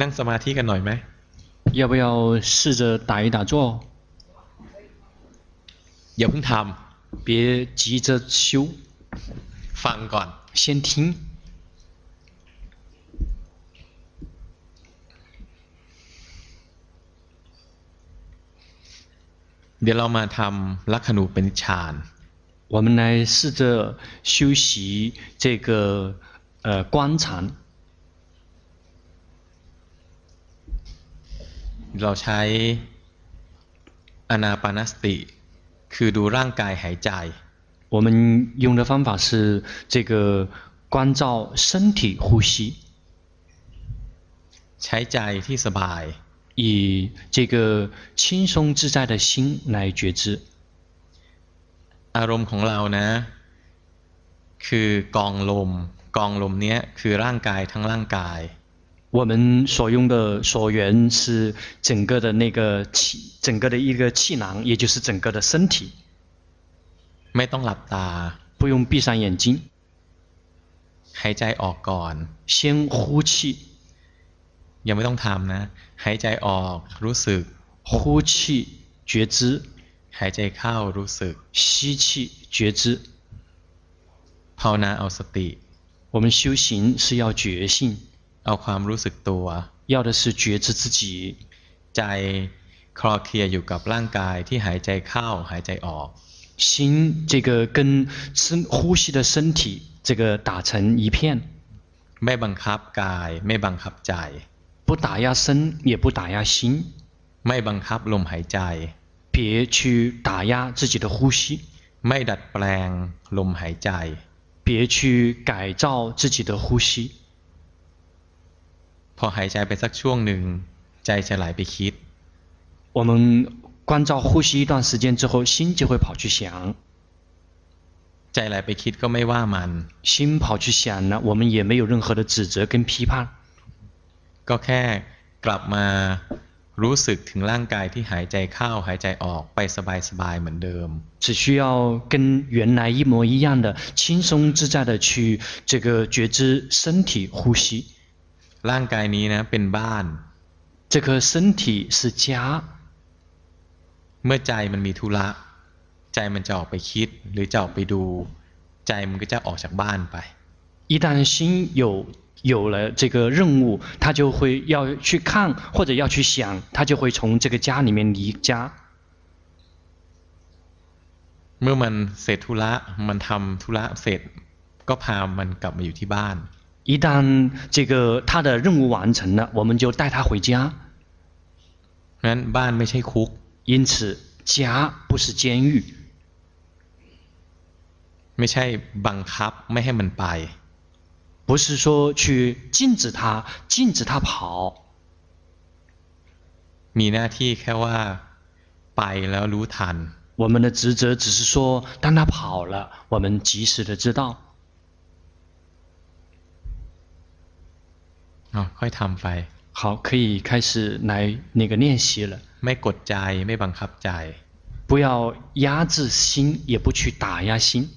นั่งสมาธิกันหน่อยไหม要不要试着打一打坐อย่าเพิ่งทำ别急着修ฟังก่อน先听เดี๋ยวเรามาทำลักขณูเป็นฌาน我们来试着修习这个呃观禅。 เราใช้อนาปานสติคือดูร่างกายหายใจ我们用的方法是这个关照身体呼吸。ใช้ใจที่สบาย以这个轻松自在的心来觉知。อารมณ์ของเรานะ คือกองลมกองลมเนี้ยคือร่างกายทั้งร่างกาย 我们所用的所缘是整个的那个气，整个的一个气囊，也就是整个的身体。ไม่ต้องหลับตา不用闭上眼睛。หายใจออกก่อน先呼气。ยังไม่ต้องทำนะหายใจออกรู้สึก呼气觉知。หายใจเข้ารู้สึก吸气觉知。ภาวนาเอาสติ。我们修行是要觉性。 เอาความรู้สึกตัว要的是觉知自己ใจคลอเคลียอยู่กับร่างกายที่หายใจเข้าหายใจออก心这个跟身呼吸的身体这个打成一片ไม่บังคับกายไม่บังคับใจ不打压身也不打压心ไม่บังคับลมหายใจ别去打压自己的呼吸ไม่ดัดแปลงลมหายใจ别去改造自己的呼吸 พอหายใจไปสักช่วงหนึ่งใจจะไหลไปคิด我们关照呼吸一段时间之后心就会跑去想ใจไหลไปคิดก็ไม่ว่ามัน心跑去想呢我们也没有任何的指责跟批判ก็แค่กลับมารู้สึกถึงร่างกายที่หายใจเข้าหายใจออกไปสบายๆเหมือนเดิม只需要跟原来一模一样的轻松自在的去这个觉知身体呼吸 ร่างกายนี้นะเป็นบ้าน这个身体是家เมื่อใจมันมีธุระใจมันจะออกไปคิดหรือจะออกไปดู ใจมันก็จะออกจากบ้านไป一旦心有有了这个任务他就会要去看或者要去想他就会从这个家里面离家เมื่อมันเสร็จธุระมันทำธุระเสร็จก็พามันกลับมาอยู่ที่บ้าน 一旦这个他的任务完成了，我们就带他回家。因此，家不是监狱。不是说去禁止他，禁止他跑。我们的职责只是说，当他跑了，我们及时的知道。哦，快ทำไป好，可以开始来那个练习了。ไม่กดใจไม่บังคับใจ不要压制心，也不去打压心。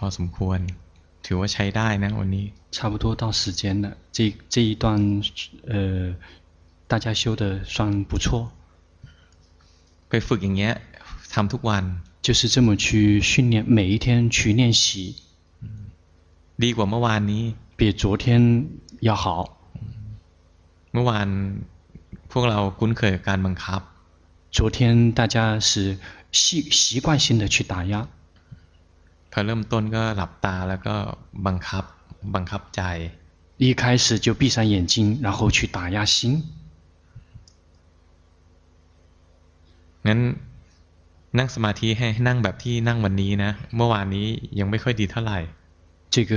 พอสมควร ถือว่าใช้ได้นะวันนี้ 差不多到时间了，这这一段呃，大家修得算不错。 ไปฝึกอย่างเงี้ยทำทุกวัน 就是这么去训练，每一天去练习， ดีกว่าเมื่อวานนี้ 比昨天要好。 เมื่อวานพวกเราคุ้นเคยกับการบังคับ 昨天大家是习习惯性的去打压， พอเริ่มต้นก็หลับตาแล้วก็บังคับบังคับใจ 一开始就闭上眼睛，然后去打压心。 งั้นนั่งสมาธิให้นั่งแบบที่นั่งวันนี้นะ เมื่อวานนี้ยังไม่ค่อยดีเท่าไหร่ 这个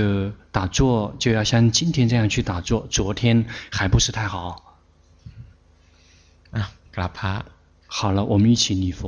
打坐就要像今天这样去打坐，昨天还不是太好。 อ่ะกราบพระ 好了，我们一起礼佛。